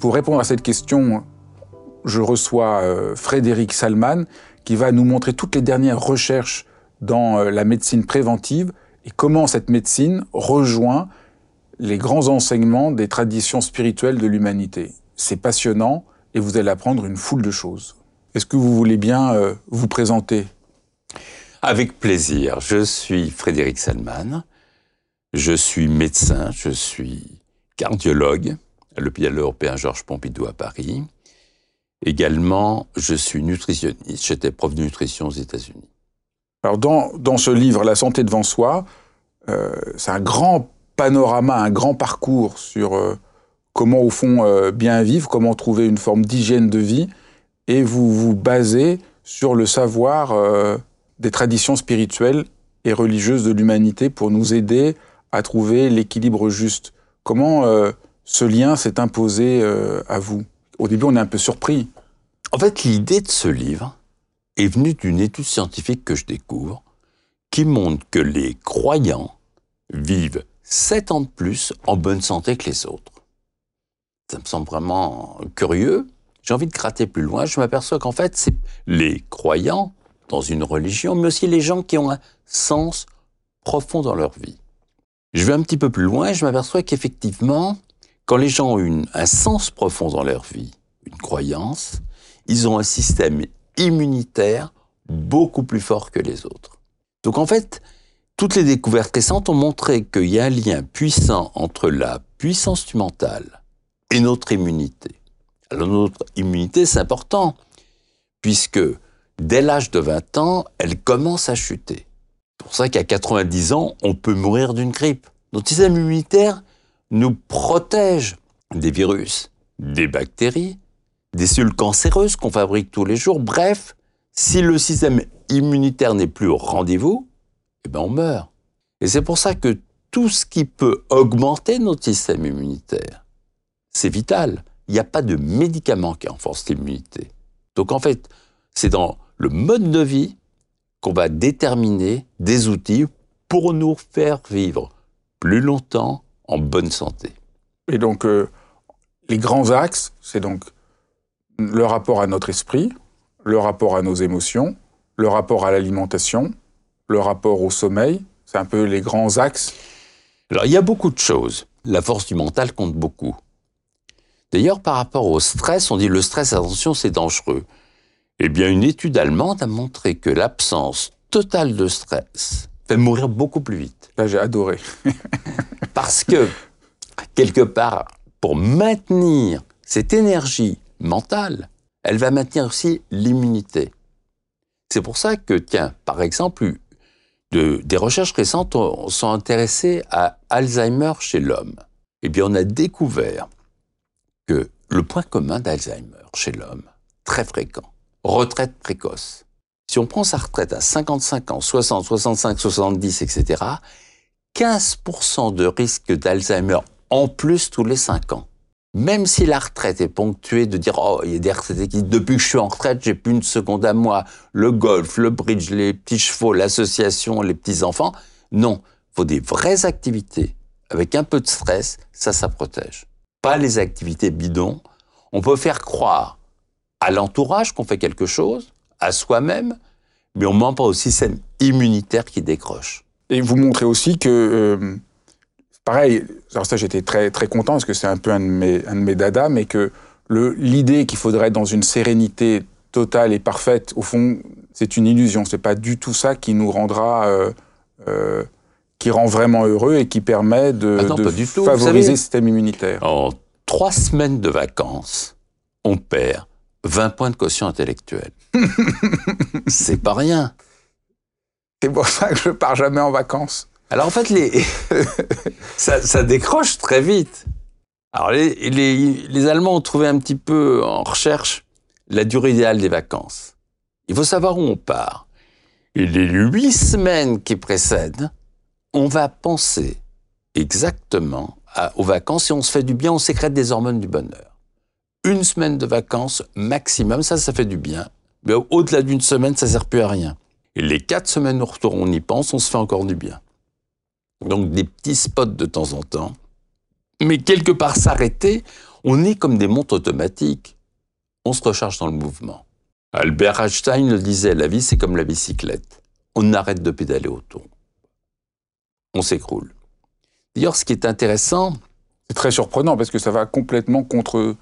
Pour répondre à cette question, je reçois euh, Frédéric Salman qui va nous montrer toutes les dernières recherches dans euh, la médecine préventive et comment cette médecine rejoint les grands enseignements des traditions spirituelles de l'humanité. C'est passionnant et vous allez apprendre une foule de choses. Est-ce que vous voulez bien euh, vous présenter? Avec plaisir. Je suis Frédéric Salman. Je suis médecin, je suis cardiologue, l'hôpital européen Georges Pompidou à Paris. Également, je suis nutritionniste. J'étais prof de nutrition aux États-Unis. Alors, dans, dans, ce livre, La santé devant soi, euh, c'est un grand panorama, un grand parcours sur euh, comment, au fond, euh, bien vivre, comment trouver une forme d'hygiène de vie. Et vous vous basez sur le savoir des traditions spirituelles et religieuses de l'humanité pour nous aider à trouver l'équilibre juste. Comment ce lien s'est imposé euh, à vous Au début, on est un peu surpris. En fait, l'idée de ce livre est venue d'une étude scientifique que je découvre qui montre que les croyants vivent 7 ans de plus en bonne santé que les autres. Ça me semble vraiment curieux. J'ai envie de gratter plus loin. Je m'aperçois qu'en fait, c'est les croyants dans une religion, mais aussi les gens qui ont un sens profond dans leur vie. Je vais un petit peu plus loin et je m'aperçois qu'effectivement, quand les gens ont un sens profond dans leur vie, une croyance, ils ont un système immunitaire beaucoup plus fort que les autres. Donc en fait, toutes les découvertes récentes ont montré qu'il y a un lien puissant entre la puissance du mental et notre immunité. Alors notre immunité, c'est important, puisque dès l'âge de 20 ans, elle commence à chuter. C'est pour ça qu'à 90 ans, on peut mourir d'une grippe. Notre système immunitaire nous protège des virus, des bactéries, des cellules cancéreuses qu'on fabrique tous les jours. Bref, si le système immunitaire n'est plus au rendez-vous, eh ben on meurt. Et c'est pour ça que tout ce qui peut augmenter notre système immunitaire, c'est vital. Il n'y a pas de médicament qui renforce l'immunité. Donc en fait, c'est dans le mode de vie qu'on va déterminer des outils pour nous faire vivre plus longtemps en bonne santé. Et donc, euh, les grands axes, c'est donc le rapport à notre esprit, le rapport à nos émotions, le rapport à l'alimentation, le rapport au sommeil. C'est un peu les grands axes. Alors, il y a beaucoup de choses. La force du mental compte beaucoup. D'ailleurs, par rapport au stress, on dit le stress, attention, c'est dangereux. Eh bien, une étude allemande a montré que l'absence totale de stress fait mourir beaucoup plus vite. Là, j'ai adoré. Parce que, quelque part, pour maintenir cette énergie mentale, elle va maintenir aussi l'immunité. C'est pour ça que, tiens, par exemple, de, des recherches récentes sont intéressées à Alzheimer chez l'homme. Eh bien, on a découvert que le point commun d'Alzheimer chez l'homme, très fréquent, retraite précoce. Si on prend sa retraite à 55 ans, 60, 65, 70, etc., 15% de risque d'Alzheimer en plus tous les 5 ans. Même si la retraite est ponctuée de dire oh il y a des retraités qui depuis que je suis en retraite j'ai plus une seconde à moi le golf le bridge les petits chevaux l'association les petits enfants non faut des vraies activités avec un peu de stress ça ça protège pas les activités bidons. On peut faire croire à l'entourage qu'on fait quelque chose, à soi-même, mais on ment pas au système immunitaire qui décroche. Et vous montrez aussi que, euh, pareil, alors ça j'étais très, très content parce que c'est un peu un de mes, un de mes dadas, mais que l'idée qu'il faudrait être dans une sérénité totale et parfaite, au fond, c'est une illusion. C'est pas du tout ça qui nous rendra euh, euh, qui rend vraiment heureux et qui permet de, Ah non, de favoriser savez- le système immunitaire. En trois semaines de vacances, on perd 20 points de quotient intellectuel. C'est pas rien. C'est pour ça que je pars jamais en vacances. Alors en fait, les... ça, ça décroche très vite. Alors les, les, les Allemands ont trouvé un petit peu en recherche la durée idéale des vacances. Il faut savoir où on part. Et les huit semaines qui précèdent, on va penser exactement à- aux vacances et on se fait du bien, on sécrète des hormones du bonheur. Une semaine de vacances maximum, ça, ça fait du bien. Mais au-delà d'une semaine, ça sert plus à rien. Et les quatre semaines retour, on y pense, on se fait encore du bien. Donc des petits spots de temps en temps. Mais quelque part s'arrêter, on est comme des montres automatiques. On se recharge dans le mouvement. Albert Einstein le disait, la vie c'est comme la bicyclette. On arrête de pédaler autour. On s'écroule. D'ailleurs, ce qui est intéressant, C'est très surprenant parce que ça va complètement contre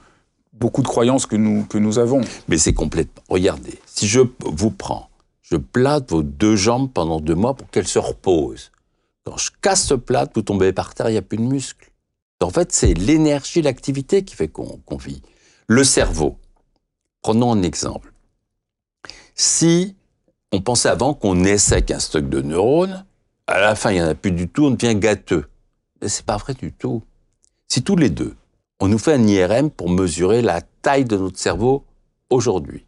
beaucoup de croyances que nous, que nous avons. mais c'est complètement... Regardez, si je vous prends, je plate vos deux jambes pendant deux mois pour qu'elles se reposent. Quand je casse ce plate, vous tombez par terre, il n'y a plus de muscles. En fait, c'est l'énergie, l'activité qui fait qu'on vit. Le cerveau. Prenons un exemple. Si on pensait avant qu'on naissait avec un stock de neurones, à la fin, il n'y en a plus du tout, on devient gâteux. Mais c'est pas vrai du tout. Si tous les deux, on nous fait un IRM pour mesurer la taille de notre cerveau aujourd'hui,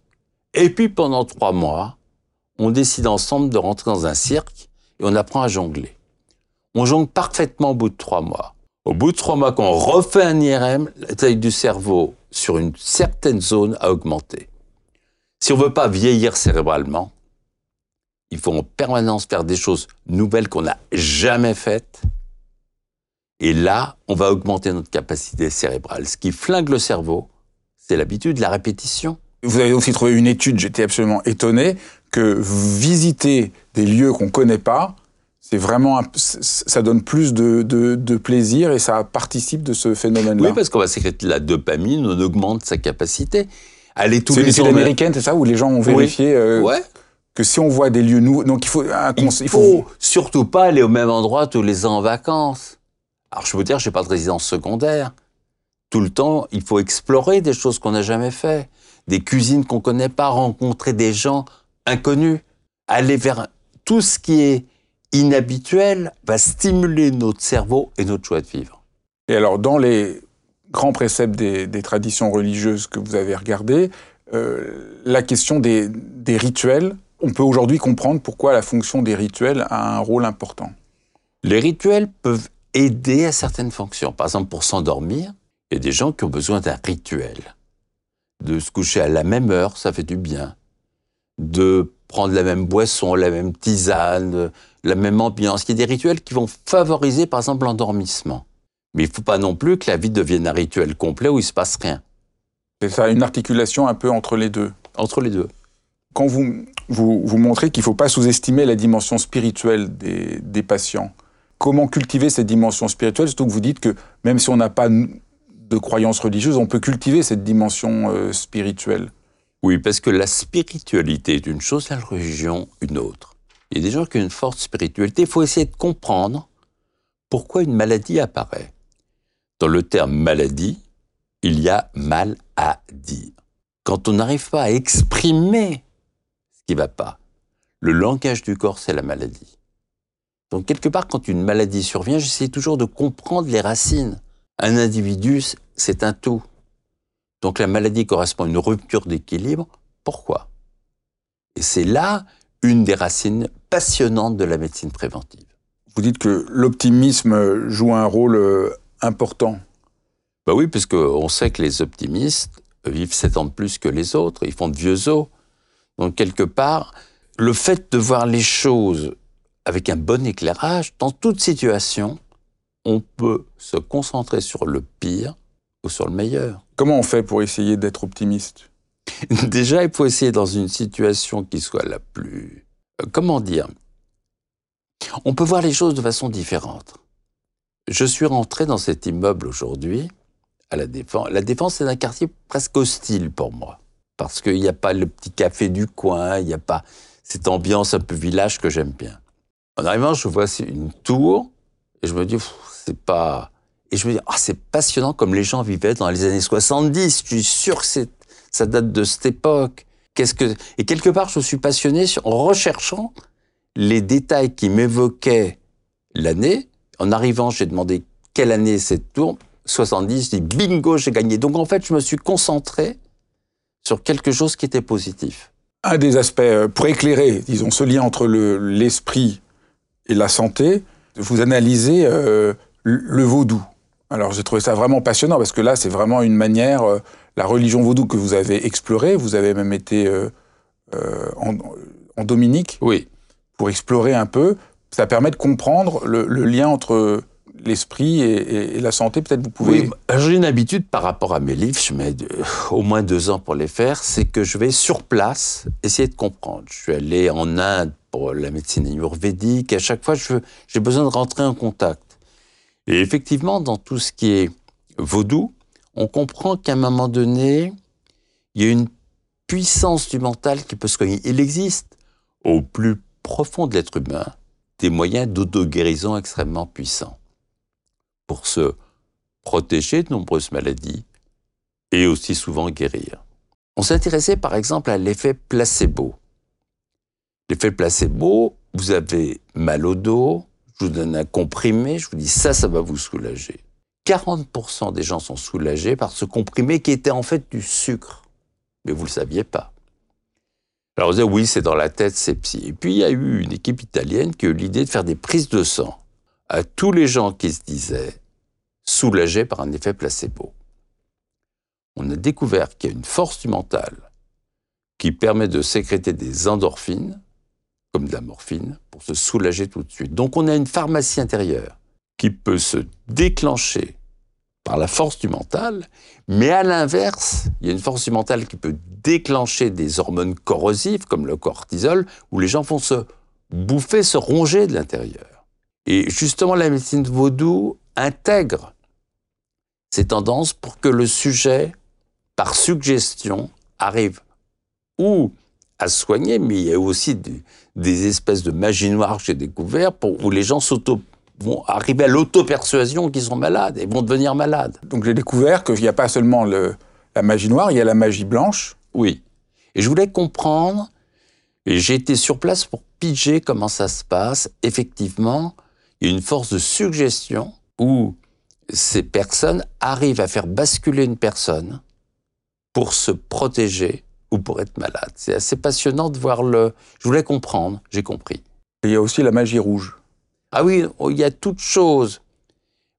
et puis pendant trois mois, on décide ensemble de rentrer dans un cirque et on apprend à jongler. On jongle parfaitement au bout de trois mois. Au bout de trois mois, quand on refait un IRM, la taille du cerveau sur une certaine zone a augmenté. Si on veut pas vieillir cérébralement, il faut en permanence faire des choses nouvelles qu'on n'a jamais faites. Et là, on va augmenter notre capacité cérébrale. Ce qui flingue le cerveau, c'est l'habitude, la répétition. Vous avez aussi trouvé une étude, j'étais absolument étonné, que visiter des lieux qu'on ne connaît pas, c'est vraiment, ça donne plus de, de- de plaisir et ça participe de ce phénomène-là. Oui, parce qu'on va sécréter la dopamine, on augmente sa capacité. Aller tous c'est une les étude ans- américaine, c'est ça, où les gens ont vérifié euh, Ouais. que si on voit des lieux nouveaux, donc il faut un Il faut surtout pas aller au même endroit tous les ans en vacances. Alors je veux dire, j'ai pas de résidence secondaire. Tout le temps, il faut explorer des choses qu'on n'a jamais fait, des cuisines qu'on connaît pas, rencontrer des gens inconnus, aller vers tout ce qui est inhabituel va stimuler notre cerveau et notre joie de vivre. Et alors, dans les grands préceptes des, des traditions religieuses que vous avez regardées, euh, la question des, des rituels, on peut aujourd'hui comprendre pourquoi la fonction des rituels a un rôle important. Les rituels peuvent aider à certaines fonctions. Par exemple, pour s'endormir, il y a des gens qui ont besoin d'un rituel. De se coucher à la même heure, ça fait du bien. De prendre la même boisson, la même tisane, la même ambiance. Il y a des rituels qui vont favoriser, par exemple, l'endormissement. Mais il ne faut pas non plus que la vie devienne un rituel complet où il ne se passe rien. C'est ça, une articulation un peu entre les deux. Entre les deux. Quand vous, vous, vous montrez qu'il ne faut pas sous-estimer la dimension spirituelle des, des patients, comment cultiver cette dimension spirituelle Surtout que vous dites que même si on n'a pas de croyances religieuses, on peut cultiver cette dimension euh, spirituelle. Oui, parce que la spiritualité est une chose, la religion une autre. Il y a des gens qui ont une forte spiritualité. Il faut essayer de comprendre pourquoi une maladie apparaît. Dans le terme maladie, il y a mal à dire. Quand on n'arrive pas à exprimer ce qui ne va pas, le langage du corps, c'est la maladie. Donc, quelque part, quand une maladie survient, j'essaie toujours de comprendre les racines. Un individu, c'est un tout. Donc la maladie correspond à une rupture d'équilibre. Pourquoi? Et c'est là une des racines passionnantes de la médecine préventive. Vous dites que l'optimisme joue un rôle euh, important. Bah oui, parce qu'on sait que les optimistes vivent 7 ans de plus que les autres, ils font de vieux os. Donc quelque part, le fait de voir les choses avec un bon éclairage, dans toute situation, on peut se concentrer sur le pire ou sur le meilleur. Comment on fait pour essayer d'être optimiste? Déjà, il faut essayer dans une situation qui soit la plus... euh, Comment dire? On peut voir les choses de façon différente. Je suis rentré dans cet immeuble aujourd'hui, à La Défense. La Défense, c'est un quartier presque hostile pour moi. Parce qu'il n'y a pas le petit café du coin, il n'y a pas cette ambiance un peu village que j'aime bien. En arrivant, je vois une tour et je me dis, c'est pas. Et je me dis, ah, c'est passionnant comme les gens vivaient dans les années 70. Je suis sûr que ça date de cette époque. Qu'est-ce que et quelque part, je suis passionné en recherchant les détails qui m'évoquaient l'année. En arrivant, j'ai demandé quelle année cette tour. 70, je dis bingo, j'ai gagné. Donc en fait, je me suis concentré sur quelque chose qui était positif. Un des aspects, euh, pour éclairer, disons, ce lien entre l'esprit et la santé, vous analysez euh, le vaudou. Alors j'ai trouvé ça vraiment passionnant parce que là, c'est vraiment une manière, euh, la religion vaudou que vous avez explorée, vous avez même été en, en, Dominique oui. pour explorer un peu. Ça permet de comprendre le, le lien entre l'esprit et, la santé, peut-être vous pouvez... Oui, j'ai une habitude par rapport à mes livres, je mets au moins deux ans pour les faire, c'est que je vais sur place essayer de comprendre. Je suis allé en Inde pour la médecine ayurvédique, à chaque fois j'ai besoin de rentrer en contact. Et effectivement, dans tout ce qui est vaudou, on comprend qu'à un moment donné, il y a une puissance du mental qui peut se cogner. Il existe au plus profond de l'être humain des moyens d'auto-guérison extrêmement puissants pour se protéger de nombreuses maladies et aussi souvent guérir. On s'intéressait par exemple à l'effet placebo. L'effet placebo, vous avez mal au dos, je vous donne un comprimé, je vous dis ça, ça va vous soulager. 40% des gens sont soulagés par ce comprimé qui était en fait du sucre. Mais vous ne le saviez pas. Alors vous disait oui, c'est dans la tête, c'est psy. Et puis il y a eu une équipe italienne qui a eu l'idée de faire des prises de sang à tous les gens qui se disaient soulagés par un effet placebo. On a découvert qu'il y a une force du mental qui permet de sécréter des endorphines, comme de la morphine, pour se soulager tout de suite. Donc on a une pharmacie intérieure qui peut se déclencher par la force du mental, mais à l'inverse, il y a une force du mental qui peut déclencher des hormones corrosives, comme le cortisol, où les gens vont se bouffer, se ronger de l'intérieur. Et justement, la médecine vaudou intègre ces tendances pour que le sujet, par suggestion, arrive ou à soigner, mais il y a aussi des, espèces de magie noire que j'ai découvert pour, où les gens vont arriver à l'auto-persuasion qu'ils sont malades et vont devenir malades. Donc j'ai découvert qu'il n'y a pas seulement le, la magie noire, il y a la magie blanche. Oui. Et je voulais comprendre, et j'ai été sur place pour piger comment ça se passe. Effectivement, il y a une force de suggestion où ces personnes arrivent à faire basculer une personne pour se protéger ou pour être malade. C'est assez passionnant de voir le... Je voulais comprendre, j'ai compris. il y a aussi la magie rouge. Ah oui, il y a toute chose.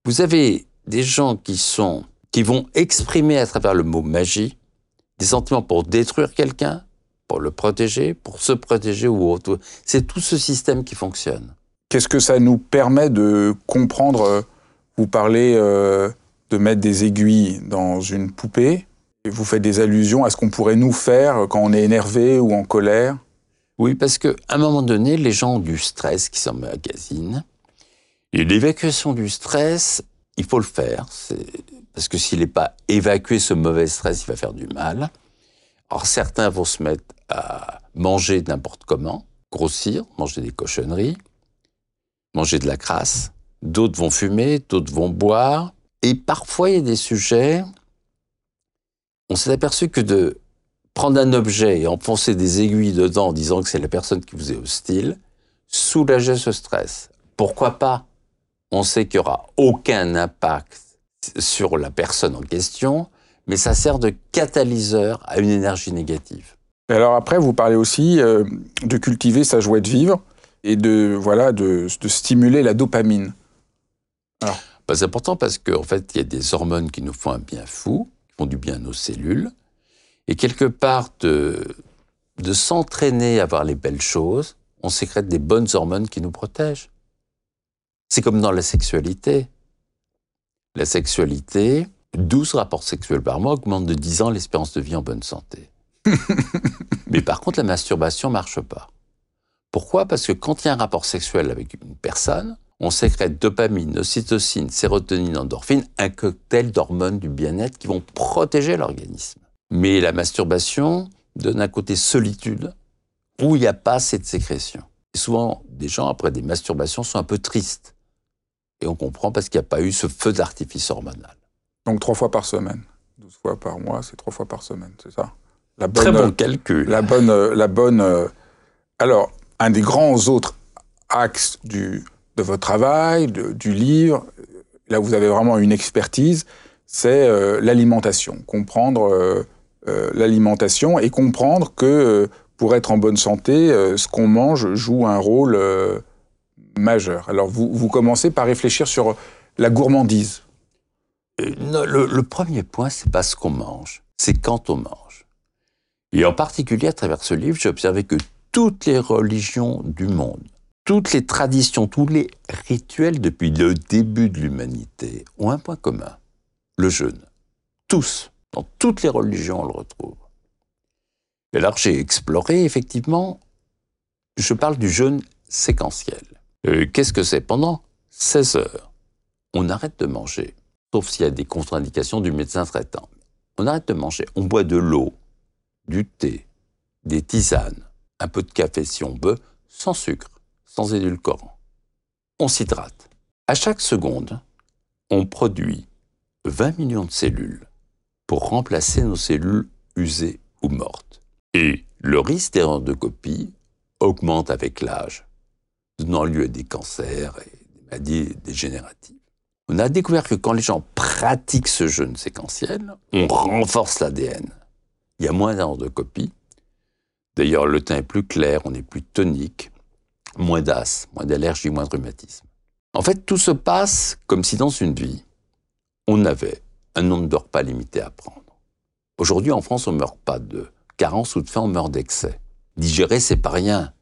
Vous avez des gens qui sont qui vont exprimer à travers le mot magie des sentiments pour détruire quelqu'un, pour le protéger, pour se protéger ou autre. C'est tout ce système qui fonctionne. Qu'est-ce que ça nous permet de comprendre euh, vous parlez euh, de mettre des aiguilles dans une poupée. Vous faites des allusions à ce qu'on pourrait nous faire quand on est énervé ou en colère. Oui, parce qu'à un moment donné, les gens ont du stress qui s'emmagasinent. Et l'évacuation du stress, il faut le faire. Parce que s'il n'est pas évacué, ce mauvais stress, il va faire du mal. Alors certains vont se mettre à manger n'importe comment, grossir, manger des cochonneries, manger de la crasse, d'autres vont fumer, d'autres vont boire. Et parfois, il y a des sujets, on s'est aperçu que de prendre un objet et enfoncer des aiguilles dedans en disant que c'est la personne qui vous est hostile, soulageait ce stress. Pourquoi pas? On sait qu'il n'y aura aucun impact sur la personne en question, mais ça sert de catalyseur à une énergie négative. Alors après, vous parlez aussi euh, de cultiver sa joie de vivre et de, voilà, de stimuler la dopamine. Bah, c'est important parce qu'en fait, il y a des hormones qui nous font un bien fou, font du bien à nos cellules. Et quelque part, de, de s'entraîner à voir les belles choses, on sécrète des bonnes hormones qui nous protègent. C'est comme dans la sexualité. La sexualité, 12 rapports sexuels par mois augmentent de 10 ans l'espérance de vie en bonne santé. Mais par contre, la masturbation marche pas. Pourquoi? Parce que quand il y a un rapport sexuel avec une personne, on sécrète dopamine, ocytocine, sérotonine, endorphine, un cocktail d'hormones du bien-être qui vont protéger l'organisme. Mais la masturbation donne un côté solitude où il n'y a pas cette sécrétion. Et souvent, des gens, après des masturbations, sont un peu tristes. Et on comprend parce qu'il n'y a pas eu ce feu d'artifice hormonal. Donc trois fois par semaine. 12 fois par mois, c'est trois fois par semaine, c'est ça? La bonne, Très bon calcul. La bonne... La bonne euh, alors, un des grands autres axes du, de votre travail, du livre, là vous avez vraiment une expertise, c'est euh, l'alimentation. Comprendre euh, l'alimentation et comprendre que pour être en bonne santé, ce qu'on mange joue un rôle majeur. Alors, vous, vous commencez par réfléchir sur la gourmandise. le, le, premier point, c'est pas ce qu'on mange, c'est quand on mange. Et en particulier, à travers ce livre, j'ai observé que toutes les religions du monde, toutes les traditions, tous les rituels depuis le début de l'humanité ont un point commun, le jeûne. Tous, dans toutes les religions, on le retrouve. Et alors j'ai exploré, effectivement, je parle du jeûne séquentiel. Euh, qu'est-ce que c'est? Pendant 16 heures, on arrête de manger, sauf s'il y a des contre-indications du médecin traitant. On arrête de manger, on boit de l'eau, du thé, des tisanes, un peu de café si on veut, sans sucre, sans édulcorant. On s'hydrate. À chaque seconde, on produit 20 millions de cellules pour remplacer nos cellules usées ou mortes. Et le risque d'erreur de copie augmente avec l'âge, donnant lieu à des cancers et des maladies dégénératives. On a découvert que quand les gens pratiquent ce jeûne séquentiel, on renforce l'ADN. Il y a moins d'erreurs de copie D'ailleurs, le teint est plus clair, on est plus tonique, moins d'as, moins d'allergie, moins de rhumatisme. En fait, tout se passe comme si dans une vie, on avait un nombre de repas limité à prendre. Aujourd'hui, en France, on ne meurt pas de carence ou de faim, on meurt d'excès. Digérer, c'est pas rien.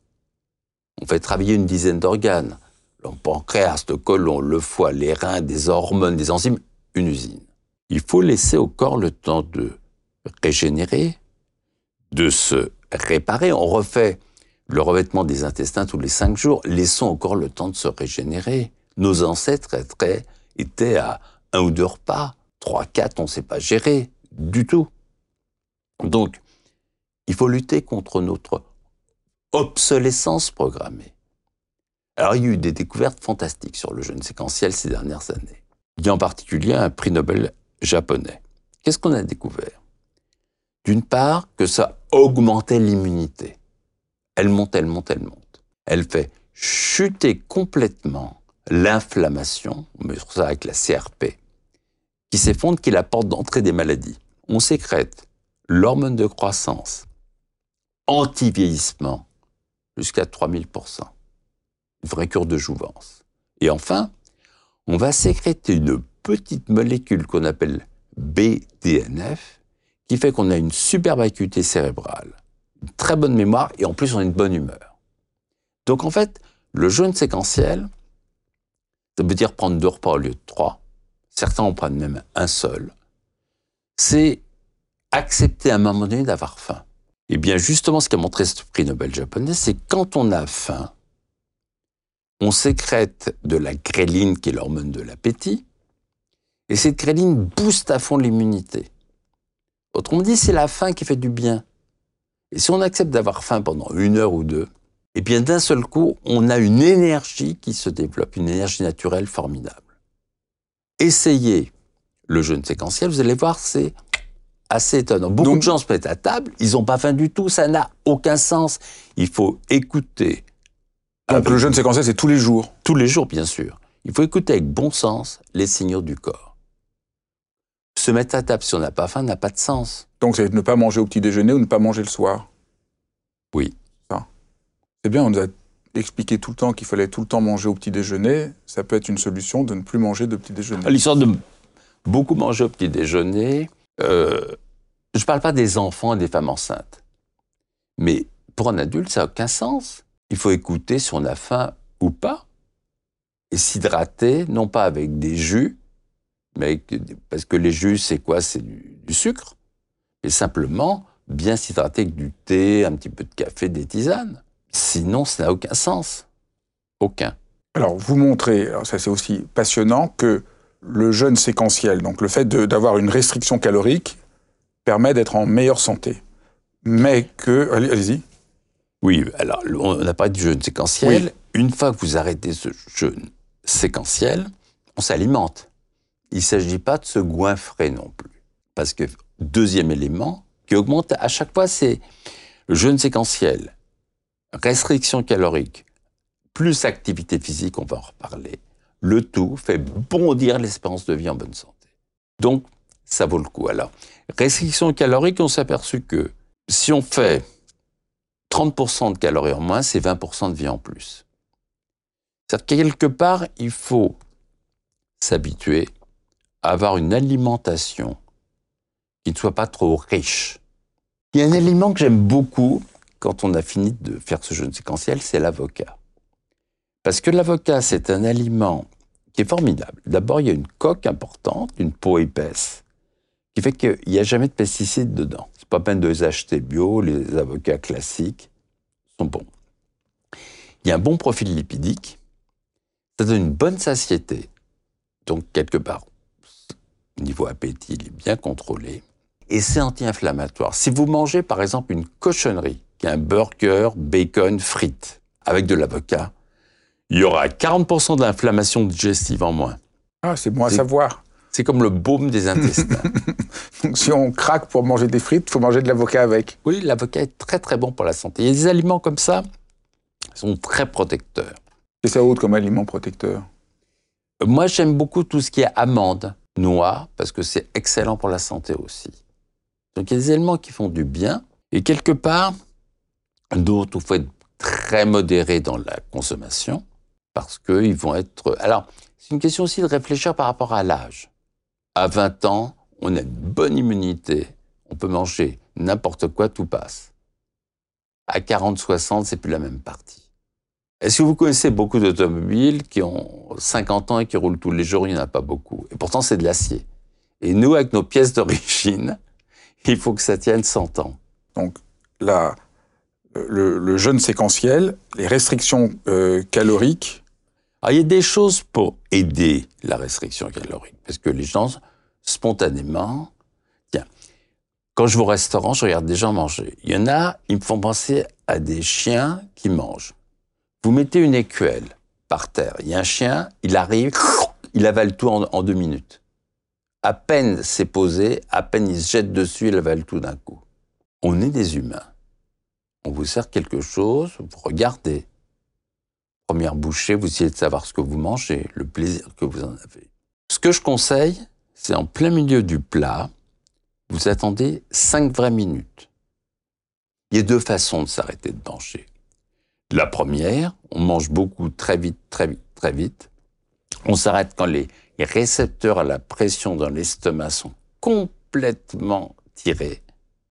On fait travailler une dizaine d'organes. Le pancréas, le côlon, le foie, les reins, des hormones, des enzymes, une usine. Il faut laisser au corps le temps de régénérer, de se réparer. On refait le revêtement des intestins tous les cinq jours. Laissons encore le temps de se régénérer. Nos ancêtres étaient à un ou deux repas. Trois, quatre, on ne sait pas gérer du tout. Donc, il faut lutter contre notre obsolescence programmée. Alors, il y a eu des découvertes fantastiques sur le jeûne séquentiel ces dernières années. Il y a en particulier un prix Nobel japonais. Qu'est-ce qu'on a découvert? D'une part, que ça augmentait l'immunité. Elle monte, elle monte, elle monte. Elle fait chuter complètement l'inflammation, on met ça avec la CRP, qui s'effondre, qui est la porte d'entrée des maladies. On sécrète l'hormone de croissance, anti-vieillissement, jusqu'à 3000%. Une vraie cure de jouvence. Et enfin, on va sécréter une petite molécule qu'on appelle BDNF, qui fait qu'on a une superbe acuité cérébrale, très bonne mémoire et en plus on a une bonne humeur. Donc en fait, le jeûne séquentiel, ça veut dire prendre deux repas au lieu de trois. Certains en prennent même un seul. C'est accepter à un moment donné d'avoir faim. Et bien justement, ce qu'a montré ce prix Nobel japonais, c'est quand on a faim, on sécrète de la gréline, qui est l'hormone de l'appétit, et cette gréline booste à fond l'immunité. Autrement dit, c'est la faim qui fait du bien. Et si on accepte d'avoir faim pendant une heure ou deux, eh bien d'un seul coup, on a une énergie qui se développe, une énergie naturelle formidable. Essayez le jeûne séquentiel, vous allez voir, c'est assez étonnant. Beaucoup de gens se mettent à table, ils n'ont pas faim du tout, ça n'a aucun sens. Il faut écouter. Donc le jeûne séquentiel, c'est tous les jours Tous les jours, bien sûr. Il faut écouter avec bon sens les signaux du corps se mettre à table si on n'a pas faim n'a pas de sens. Donc c'est ne pas manger au petit déjeuner ou ne pas manger le soir. Oui. C'est bien, on nous a expliqué tout le temps qu'il fallait tout le temps manger au petit déjeuner. Ça peut être une solution de ne plus manger de petit déjeuner. L'histoire de beaucoup manger au petit déjeuner, euh, je ne parle pas des enfants et des femmes enceintes. Mais pour un adulte, ça n'a aucun sens. Il faut écouter si on a faim ou pas. Et s'hydrater, non pas avec des jus, mais parce que les jus, c'est quoi? C'est du, sucre. Et simplement, bien s'hydrater avec du thé, un petit peu de café, des tisanes. Sinon, ça n'a aucun sens. Aucun. Alors, vous montrez, ça c'est aussi passionnant, que le jeûne séquentiel, donc le fait d'avoir une restriction calorique, permet d'être en meilleure santé. Mais que. Allez-y. Oui, alors on a parlé du jeûne séquentiel. Une fois que vous arrêtez ce jeûne séquentiel, on s'alimente. Il ne s'agit pas de se goinfrer non plus. Parce que, deuxième élément, qui augmente à chaque fois, c'est le jeûne séquentiel, restriction calorique, plus activité physique, on va en reparler. Le tout fait bondir l'espérance de vie en bonne santé. Donc, ça vaut le coup. Alors, restriction calorique, on s'est aperçu que si on fait 30% de calories en moins, c'est 20% de vie en plus. C'est-à-dire quelque part, il faut s'habituer avoir une alimentation qui ne soit pas trop riche. Il y a un élément que j'aime beaucoup quand on a fini de faire ce jeûne séquentiel, c'est l'avocat. Parce que l'avocat, c'est un aliment qui est formidable. D'abord, il y a une coque importante, une peau épaisse, qui fait qu'il n'y a jamais de pesticides dedans. C'est pas peine de les acheter bio, les avocats classiques sont bons. Il y a un bon profil lipidique, ça donne une bonne satiété. Donc, quelque part, niveau appétit, il est bien contrôlé. Et c'est anti-inflammatoire. Si vous mangez, par exemple, une cochonnerie, qui est un burger, bacon, frites, avec de l'avocat, il y aura 40% d'inflammation digestive en moins. Ah, c'est bon à savoir. C'est comme le baume des intestins. Donc si on craque pour manger des frites, il faut manger de l'avocat avec. Oui, l'avocat est très très bon pour la santé. Il y a des aliments comme ça sont très protecteurs. C'est ça autre comme aliment protecteur? Moi, j'aime beaucoup tout ce qui est amandes, noix, parce que c'est excellent pour la santé aussi. Donc il y a des éléments qui font du bien. Et quelque part, d'autres, il faut être très modéré dans la consommation, parce qu'ils vont être... Alors, c'est une question aussi de réfléchir par rapport à l'âge. À 20 ans, on a une bonne immunité, on peut manger n'importe quoi, tout passe. À 40, 60, c'est plus la même partie. Est-ce que vous connaissez beaucoup d'automobiles qui ont 50 ans et qui roulent tous les jours Il n'y en a pas beaucoup. Et pourtant, c'est de l'acier. Et nous, avec nos pièces d'origine, il faut que ça tienne 100 ans. Donc, là, le, jeûne séquentiel, les restrictions euh, caloriques. il y a des choses pour aider la restriction calorique, parce que les gens, spontanément, tiens, quand je vais au restaurant, je regarde des gens manger. Il y en a, ils me font penser à des chiens qui mangent. Vous mettez une écuelle par terre, il y a un chien, il arrive, il avale tout en, deux minutes. À peine c'est posé, à peine il se jette dessus, il avale tout d'un coup. On est des humains. On vous sert quelque chose, vous regardez. Première bouchée, vous essayez de savoir ce que vous mangez, le plaisir que vous en avez. Ce que je conseille, c'est en plein milieu du plat, vous attendez 5 vraies minutes. Il y a deux façons de s'arrêter de manger. La première, on mange beaucoup très vite, très vite, très vite. On s'arrête quand les récepteurs à la pression dans l'estomac sont complètement tirés.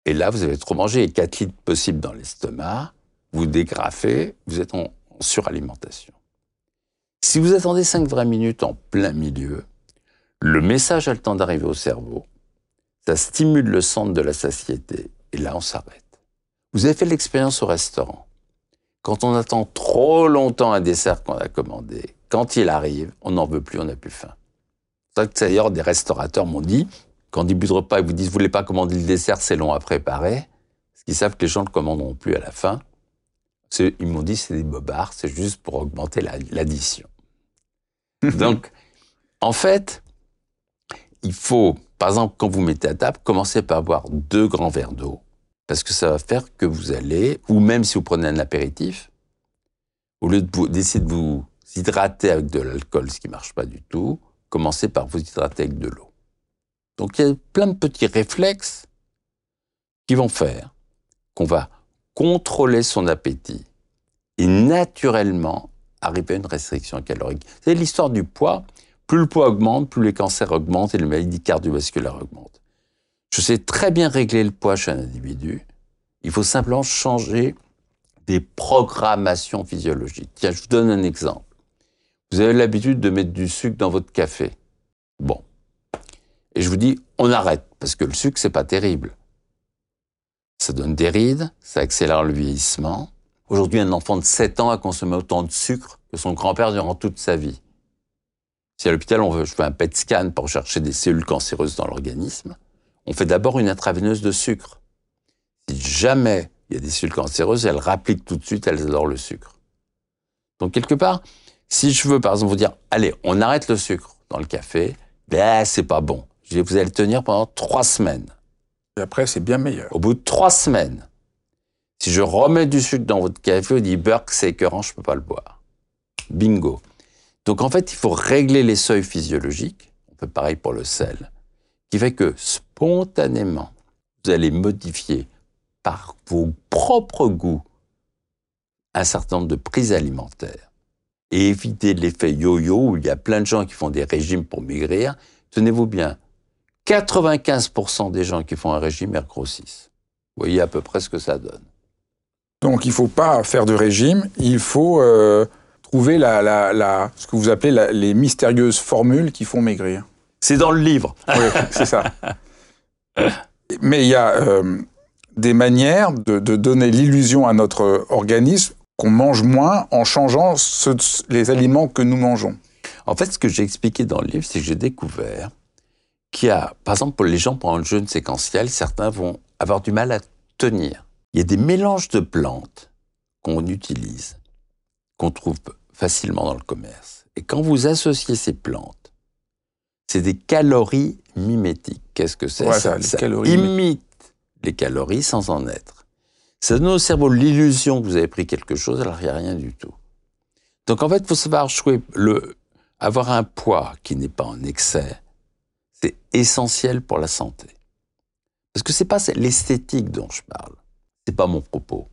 Et là, vous avez trop mangé et 4 litres possibles dans l'estomac, vous dégrafez, vous êtes en, suralimentation. Si vous attendez 5 vraies minutes en plein milieu, le message a le temps d'arriver au cerveau. Ça stimule le centre de la satiété. Et là, on s'arrête. Vous avez fait l'expérience au restaurant. Quand on attend trop longtemps un dessert qu'on a commandé, quand il arrive, on n'en veut plus, on n'a plus faim. C'est d'ailleurs des restaurateurs m'ont dit, quand ils ne repas, ils vous disent, vous voulez pas commander le dessert, c'est long à préparer. Parce qu'ils savent que les gens ne le commanderont plus à la fin. Ils m'ont dit, c'est des bobards, c'est juste pour augmenter l'addition. Donc, en fait, il faut, par exemple, quand vous mettez à table, commencer par boire deux grands verres d'eau. Parce que ça va faire que vous allez, ou même si vous prenez un apéritif, au lieu d'essayer de, vous hydrater avec de l'alcool, ce qui ne marche pas du tout, commencez par vous hydrater avec de l'eau. Donc il y a plein de petits réflexes qui vont faire qu'on va contrôler son appétit et naturellement arriver à une restriction calorique. C'est l'histoire du poids. Plus le poids augmente, plus les cancers augmentent et les maladies cardiovasculaires augmentent. Je sais très bien régler le poids chez un individu. Il faut simplement changer des programmations physiologiques. Tiens, je vous donne un exemple. Vous avez l'habitude de mettre du sucre dans votre café. Bon, et je vous dis, on arrête, parce que le sucre, c'est pas terrible. Ça donne des rides, ça accélère le vieillissement. Aujourd'hui, un enfant de 7 ans a consommé autant de sucre que son grand-père durant toute sa vie. Si à l'hôpital, on veut, je fais un PET scan pour chercher des cellules cancéreuses dans l'organisme, on fait d'abord une intraveineuse de sucre. Si jamais Il y a des cellules cancéreuses, elles rappliquent tout de suite, elles adorent le sucre. Donc quelque part, si je veux par exemple vous dire, allez, on arrête le sucre dans le café, ben c'est pas bon. Je vais vous allez le tenir pendant trois semaines. Et après, c'est bien meilleur. Au bout de trois semaines, si je remets du sucre dans votre café, on dit Burke, c'est écœurant, je peux pas le boire. Bingo. Donc en fait, il faut régler les seuils physiologiques. On fait pareil pour le sel, qui fait que spontanément, vous allez modifier par vos propres goûts un certain nombre de prises alimentaires et éviter l'effet yo-yo où il y a plein de gens qui font des régimes pour maigrir. Tenez-vous bien, 95% des gens qui font un régime, ils grossissent. Vous voyez à peu près ce que ça donne. Donc il ne faut pas faire de régime, il faut euh, trouver la, la, la, ce que vous appelez les mystérieuses formules qui font maigrir. C'est dans le livre. Oui, c'est ça. Mais il y a euh, des manières de, donner l'illusion à notre organisme qu'on mange moins en changeant les aliments que nous mangeons. En fait, ce que j'ai expliqué dans le livre, c'est que j'ai découvert qu'il y a, par exemple, pour les gens pendant le jeûne séquentiel, certains vont avoir du mal à tenir. Il y a des mélanges de plantes qu'on utilise, qu'on trouve facilement dans le commerce. Et quand vous associez ces plantes, c'est des calories mimétiques. Qu'est-ce que c'est Ouais, ça calories imite les calories sans en être. Ça donne au cerveau l'illusion que vous avez pris quelque chose alors qu'il n'y a rien du tout. Donc en fait, il faut savoir jouer le, avoir un poids qui n'est pas en excès, c'est essentiel pour la santé. Parce que c'est pas l'esthétique dont je parle. C'est pas mon propos.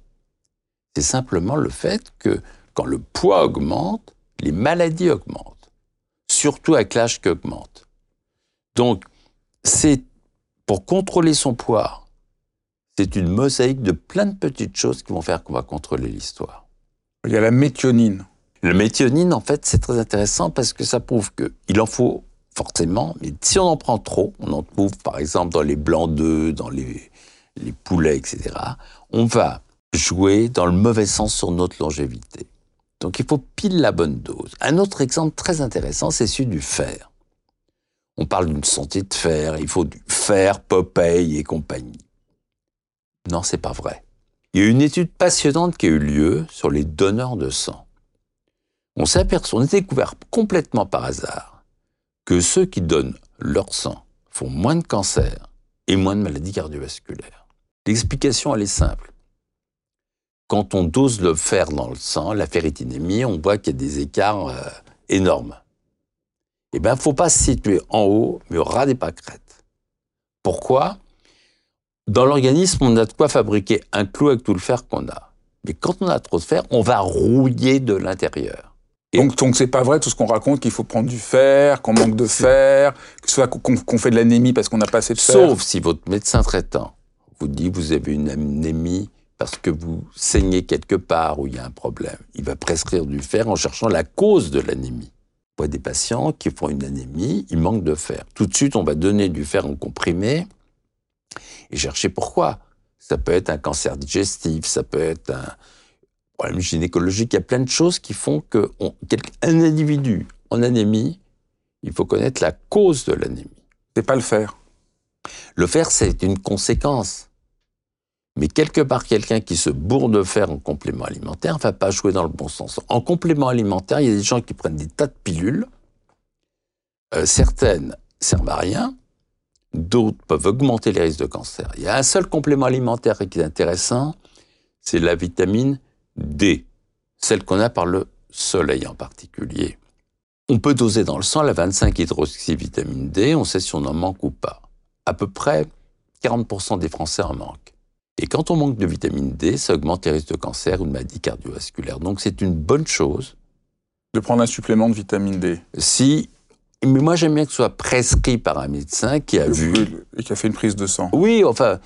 C'est simplement le fait que quand le poids augmente, les maladies augmentent. Surtout avec l'âge qui augmente. Donc, c'est pour contrôler son poids, c'est une mosaïque de plein de petites choses qui vont faire qu'on va contrôler l'histoire. Il y a la méthionine. Le méthionine, en fait, c'est très intéressant parce que ça prouve qu'il en faut forcément, mais si on en prend trop, on en trouve par exemple dans les blancs d'œufs, dans les, les poulets, etc., on va jouer dans le mauvais sens sur notre longévité. Donc il faut pile la bonne dose. Un autre exemple très intéressant, c'est celui du fer. On parle d'une santé de fer, il faut du fer, Popeye et compagnie. Non, c'est pas vrai. Il y a une étude passionnante qui a eu lieu sur les donneurs de sang. On aperçu, on a découvert complètement par hasard que ceux qui donnent leur sang font moins de cancer et moins de maladies cardiovasculaires. L'explication, elle est simple. Quand on dose le fer dans le sang, la ferritinémie, on voit qu'il y a des écarts euh, énormes. Eh bien, il ne faut pas se situer en haut, mais au ras des pâquerettes. Pourquoi? Dans l'organisme, on a de quoi fabriquer un clou avec tout le fer qu'on a. Mais quand on a trop de fer, on va rouiller de l'intérieur. Et- Donc, donc c'est pas vrai tout ce qu'on raconte qu'il faut prendre du fer, qu'on manque de fer, qu'on fait de l'anémie parce qu'on n'a pas assez de fer? Sauf si votre médecin traitant vous dit que vous avez une anémie parce que vous saignez quelque part où il y a un problème. Il va prescrire du fer en cherchant la cause de l'anémie. On voit des patients qui font une anémie, ils manquent de fer. Tout de suite, on va donner du fer en comprimé et chercher pourquoi. Ça peut être un cancer digestif, ça peut être un problème gynécologique. Il y a plein de choses qui font que on- quel- un individu en anémie, il faut connaître la cause de l'anémie. C'est pas le fer. Le fer, c'est une conséquence. Mais quelque part, quelqu'un qui se bourre de fer en complément alimentaire ne va pas jouer dans le bon sens. En complément alimentaire, il y a des gens qui prennent des tas de pilules. Euh, certaines servent à rien. D'autres peuvent augmenter les risques de cancer. Il y a un seul complément alimentaire qui est intéressant, c'est la vitamine D, celle qu'on a par le soleil en particulier. On peut doser dans le sang la 25 hydroxyvitamine D, on sait si on en manque ou pas à peu près 40% des Français en manquent. Et quand on manque de vitamine D, ça augmente les risques de cancer ou de maladies cardiovasculaires. Donc c'est une bonne chose De prendre un supplément de vitamine D. si... Mais moi j'aime bien que ce soit prescrit par un médecin qui a vu... Et qui a fait une prise de sang. Oui, enfin,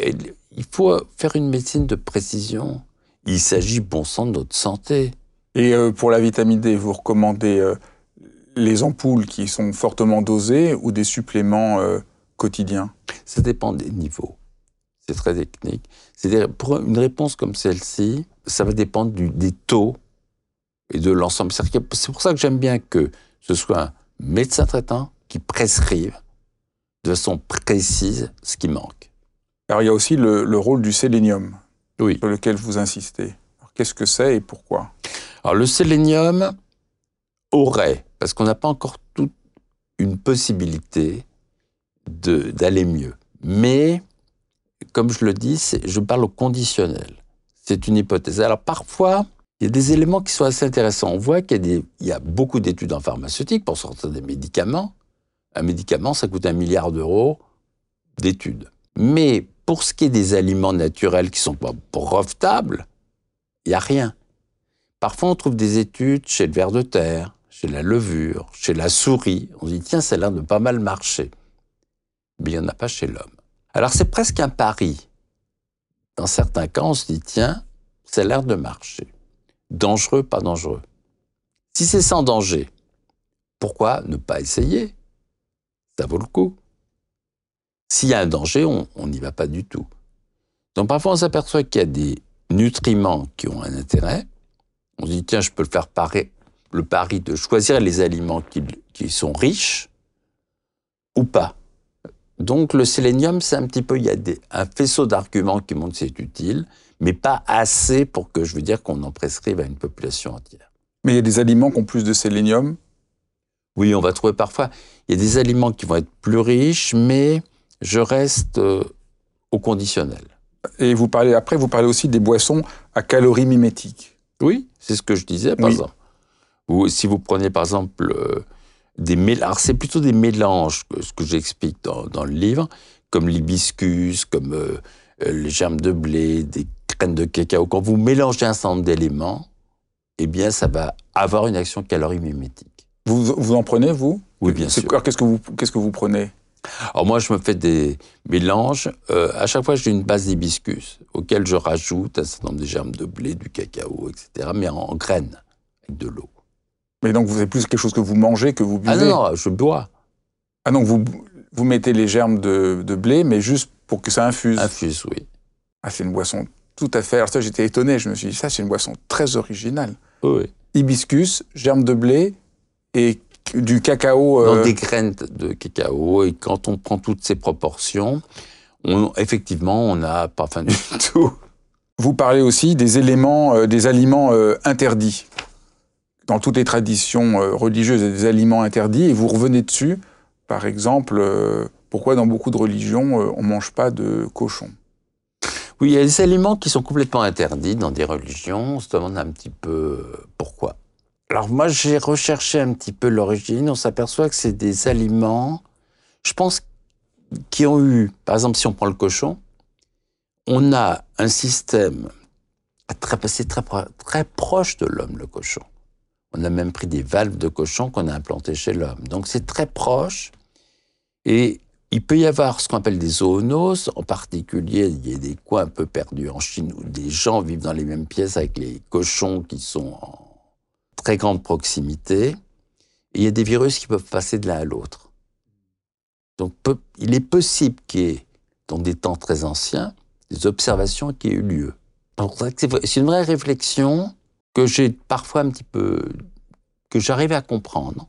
il faut faire une médecine de précision. Il s'agit, bon sang, de notre santé. Et euh, pour la vitamine D, vous recommandez euh, les ampoules qui sont fortement dosées ou des suppléments euh, quotidiens? Ça dépend des niveaux. C'est très technique. C'est-à-dire, pour une réponse comme celle-ci, ça va dépendre du, des taux et de l'ensemble. C'est pour ça que j'aime bien que ce soit un médecin traitant qui prescrive de façon précise ce qui manque. Alors il y a aussi le, le rôle du sélénium. sur lequel vous insistez. Qu'est-ce que c'est et pourquoi? Alors le sélénium aurait, parce qu'on n'a pas encore toute une possibilité d'aller mieux. Mais, comme je le dis, je parle au conditionnel. C'est une hypothèse. Alors parfois, il y a des éléments qui sont assez intéressants. On voit qu'il y, a beaucoup d'études en pharmaceutique pour sortir des médicaments. Un médicament, ça coûte un milliard d'euros d'études. Mais pour ce qui est des aliments naturels qui sont pas brevetables, il n'y a rien. Parfois, on trouve des études chez le ver de terre, chez la levure, chez la souris. On dit, tiens, l'air de pas mal marcher. Mais il n'y en a pas chez l'homme. Alors, c'est presque un pari. Dans certains cas, on se dit, tiens, a l'air de marcher. Dangereux, pas dangereux. Si c'est sans danger, pourquoi ne pas essayer? Ça vaut le coup. S'il y a un danger, on n'y va pas du tout. Donc parfois on s'aperçoit qu'il y a des nutriments qui ont un intérêt. On se dit, tiens, je peux le faire parer, le pari de choisir les aliments qui sont riches ou pas. Donc le sélénium, c'est un petit peu, il y a des, un faisceau d'arguments qui montrent que c'est utile, mais pas assez pour que je veux dire qu'on en prescrive à une population entière. Mais il y a des aliments qui ont plus de sélénium Oui, on va trouver parfois. Il y a des aliments qui vont être plus riches, mais je reste euh, au conditionnel. Et vous parlez après, vous parlez aussi des boissons à calories mimétiques. Oui, c'est ce que je disais, par exemple. Ou si vous prenez par exemple euh, des mélanges, c'est plutôt des mélanges, ce que j'explique dans, le livre, comme l'hibiscus, comme euh, les germes de blé, des graines de cacao. Quand vous mélangez un certain nombre d'éléments, eh bien, ça va avoir une action calorie mimétique. Vous, vous en prenez, vous? Oui, bien sûr. Qu'est-ce que vous, qu'est-ce que vous prenez? Alors moi, je me fais des mélanges. Euh, à chaque fois, j'ai une base d'hibiscus auquel je rajoute un certain nombre de germes de blé, du cacao, etc., mais en, graines, avec de l'eau. Mais donc, vous avez plus quelque chose que vous mangez que vous buvez? Ah non, je bois. Ah donc, vous, vous mettez les germes de, blé, mais juste pour que ça infuse Infuse, oui. Ah, c'est une boisson tout à fait... Alors ça, j'étais étonné. Je me suis dit, ça, c'est une boisson très originale. Oui. Hibiscus, germes de blé et du cacao. Dans euh, des graines de cacao. Et quand on prend toutes ces proportions, on, effectivement, on n'a pas faim du tout. Vous parlez aussi des éléments, euh, des aliments euh, interdits. Dans toutes les traditions religieuses, il y a des aliments interdits et vous revenez dessus. Par exemple, pourquoi dans beaucoup de religions, on ne mange pas de cochon? Oui, il y a des aliments qui sont complètement interdits dans des religions. On se demande un petit peu pourquoi. Alors moi, j'ai recherché un petit peu l'origine. On s'aperçoit que c'est des aliments, je pense, qui ont eu, par exemple, si on prend le cochon, on a un système très, c'est très, très proche de l'homme, le cochon. On a même pris des valves de cochon qu'on a implantées chez l'homme. Donc c'est très proche. Et il peut y avoir ce qu'on appelle des zoonoses, en particulier, il y a des coins un peu perdus en Chine où des gens vivent dans les mêmes pièces avec les cochons qui sont en très grande proximité, et il y a des virus qui peuvent passer de l'un à l'autre. Donc il est possible qu'il y ait, dans des temps très anciens, des observations qui aient eu lieu. C'est une vraie réflexion que j'ai parfois un petit peu, que j'arrive à comprendre.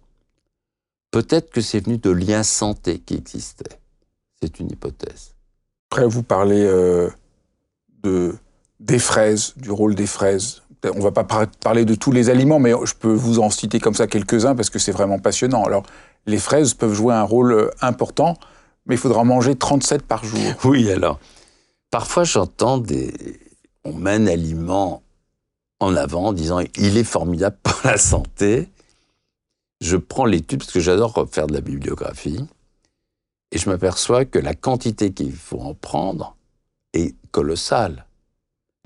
Peut-être que c'est venu de liens santé qui existaient. C'est une hypothèse. Après, vous parlez euh, de, des fraises, du rôle des fraises on va pas parler de tous les aliments, mais je peux vous en citer comme ça quelques-uns parce que c'est vraiment passionnant. Alors, les fraises peuvent jouer un rôle euh, important, mais il faudra manger 37 par jour. Oui, alors, parfois j'entends des... On un aliment en avant disant il est formidable pour la santé. Je prends l'étude parce que j'adore faire de la bibliographie et je m'aperçois que la quantité qu'il faut en prendre est colossale.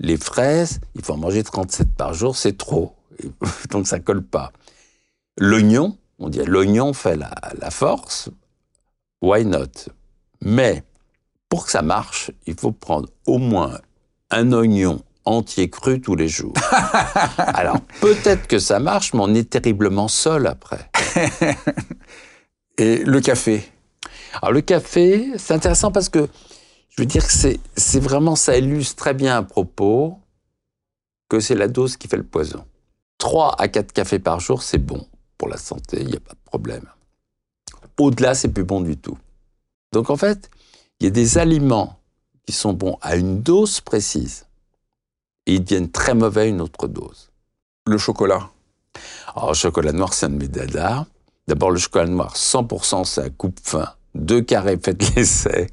Les fraises, il faut en manger 37 par jour, c'est trop. Donc ça colle pas. L'oignon, on dit l'oignon fait la, force, why not? Mais pour que ça marche, il faut prendre au moins un oignon entier cru tous les jours. Alors peut-être que ça marche, mais on est terriblement seul après. Et le café? Alors le café, c'est intéressant parce que je veux dire que c'est vraiment, ça illustre très bien à propos que c'est la dose qui fait le poison. 3 à 4 cafés par jour, c'est bon pour la santé, il n'y a pas de problème. Au-delà, c'est plus bon du tout. Donc en fait, il y a des aliments qui sont bons à une dose précise. Et ils deviennent très mauvais une autre dose. Le chocolat. Alors, le chocolat noir, c'est un de mes dadas. D'abord, le chocolat noir, 100%, c'est un coupe-fin. Deux carrés, faites l'essai.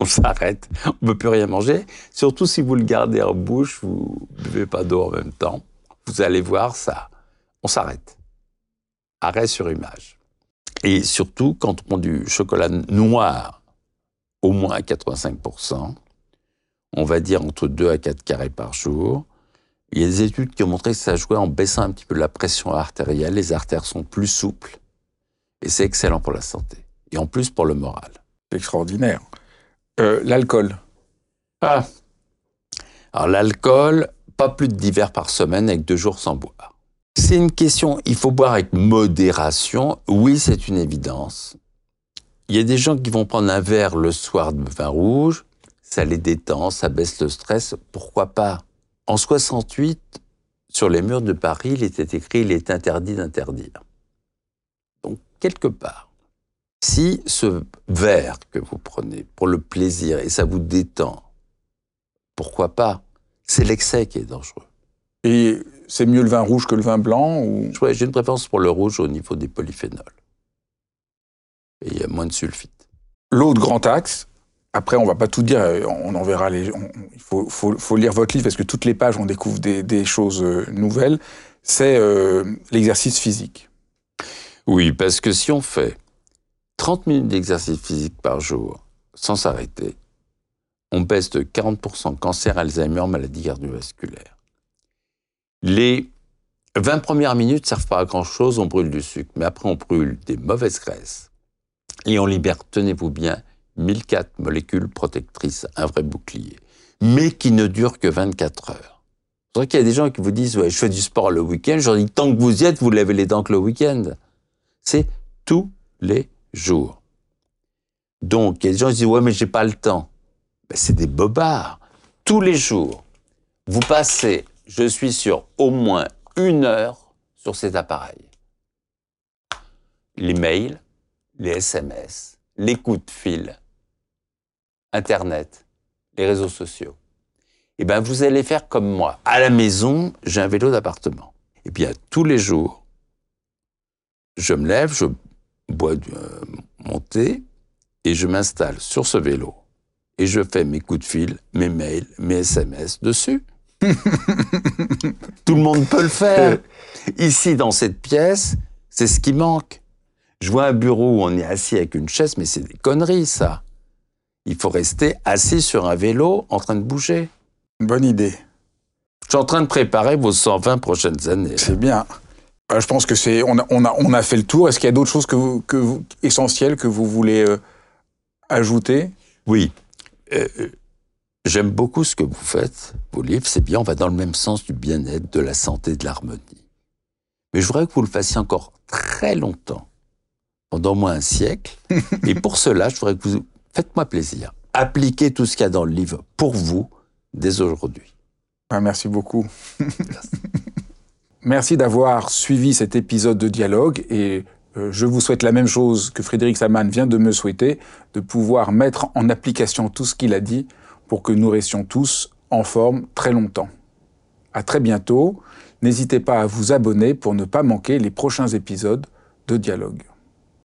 On s'arrête. On ne peut plus rien manger. Surtout si vous le gardez en bouche, vous ne buvez pas d'eau en même temps. Vous allez voir ça. On s'arrête. Arrêt sur image. Et surtout, quand on prend du chocolat noir, au moins à 85%, on va dire entre 2 à 4 carrés par jour, il y a des études qui ont montré que ça jouait en baissant un petit peu la pression artérielle. Les artères sont plus souples. Et c'est excellent pour la santé. Et en plus pour le moral. C'est extraordinaire. Euh, l'alcool. Ah. Alors l'alcool, pas plus de 10 verres par semaine avec deux jours sans boire. C'est une question, il faut boire avec modération. Oui, c'est une évidence. Il y a des gens qui vont prendre un verre le soir de vin rouge, ça les détend, ça baisse le stress, pourquoi pas? En 68, sur les murs de Paris, il était écrit il est interdit d'interdire. Donc, quelque part, si ce verre que vous prenez pour le plaisir et ça vous détend, pourquoi pas? C'est l'excès qui est dangereux. Et c'est mieux le vin rouge que le vin blanc ou... J'ai une préférence pour le rouge au niveau des polyphénols. Et il y a moins de sulfite. L'autre grand axe, après, on va pas tout dire, on en verra les. il faut, lire votre livre parce que toutes les pages, on découvre des, choses euh, nouvelles. C'est euh, l'exercice physique. Oui, parce que si on fait 30 minutes d'exercice physique par jour sans s'arrêter, on baisse de 40% cancer, Alzheimer, maladie cardiovasculaire. Les 20 premières minutes servent pas à grand chose, on brûle du sucre, mais après on brûle des mauvaises graisses et on libère, tenez-vous bien, 1004 molécules protectrices, un vrai bouclier, mais qui ne dure que 24 heures. C'est vrai qu'il y a des gens qui vous disent ouais, je fais du sport le week-end. Je leur dis tant que vous y êtes, vous lavez les dents que le week-end. C'est tous les jours. Donc, il y a des gens qui disent ouais, mais j'ai pas le temps. Ben, c'est des bobards. Tous les jours, vous passez, je suis sur au moins une heure sur cet appareil. Les mails, les SMS, les coups de fil, Internet, les réseaux sociaux. Eh bien, vous allez faire comme moi. À la maison, j'ai un vélo d'appartement. Et bien, tous les jours, je me lève, je bois du, euh, mon thé et je m'installe sur ce vélo. Et je fais mes coups de fil, mes mails, mes SMS dessus. Tout le monde peut le faire. Ici, dans cette pièce, c'est ce qui manque. Je vois un bureau où on est assis avec une chaise, mais c'est des conneries, ça. Il faut rester assis sur un vélo en train de bouger. Bonne idée. Je suis en train de préparer vos 120 prochaines années. C'est bien. Euh, je pense que c'est on a, on, a, on a fait le tour. Est-ce qu'il y a d'autres choses que vous, que vous, essentielles que vous voulez euh, ajouter? Oui. Euh, J'aime beaucoup ce que vous faites. Vos livres, c'est bien. On va dans le même sens du bien-être, de la santé, de l'harmonie. Mais je voudrais que vous le fassiez encore très longtemps, pendant au moins un siècle. Et pour cela, je voudrais que vous faites-moi plaisir. Appliquez tout ce qu'il y a dans le livre pour vous dès aujourd'hui. Ah, merci beaucoup. merci d'avoir suivi cet épisode de dialogue et euh, je vous souhaite la même chose que Frédéric Saman vient de me souhaiter, de pouvoir mettre en application tout ce qu'il a dit pour que nous restions tous en forme très longtemps. À très bientôt. N'hésitez pas à vous abonner pour ne pas manquer les prochains épisodes de dialogue.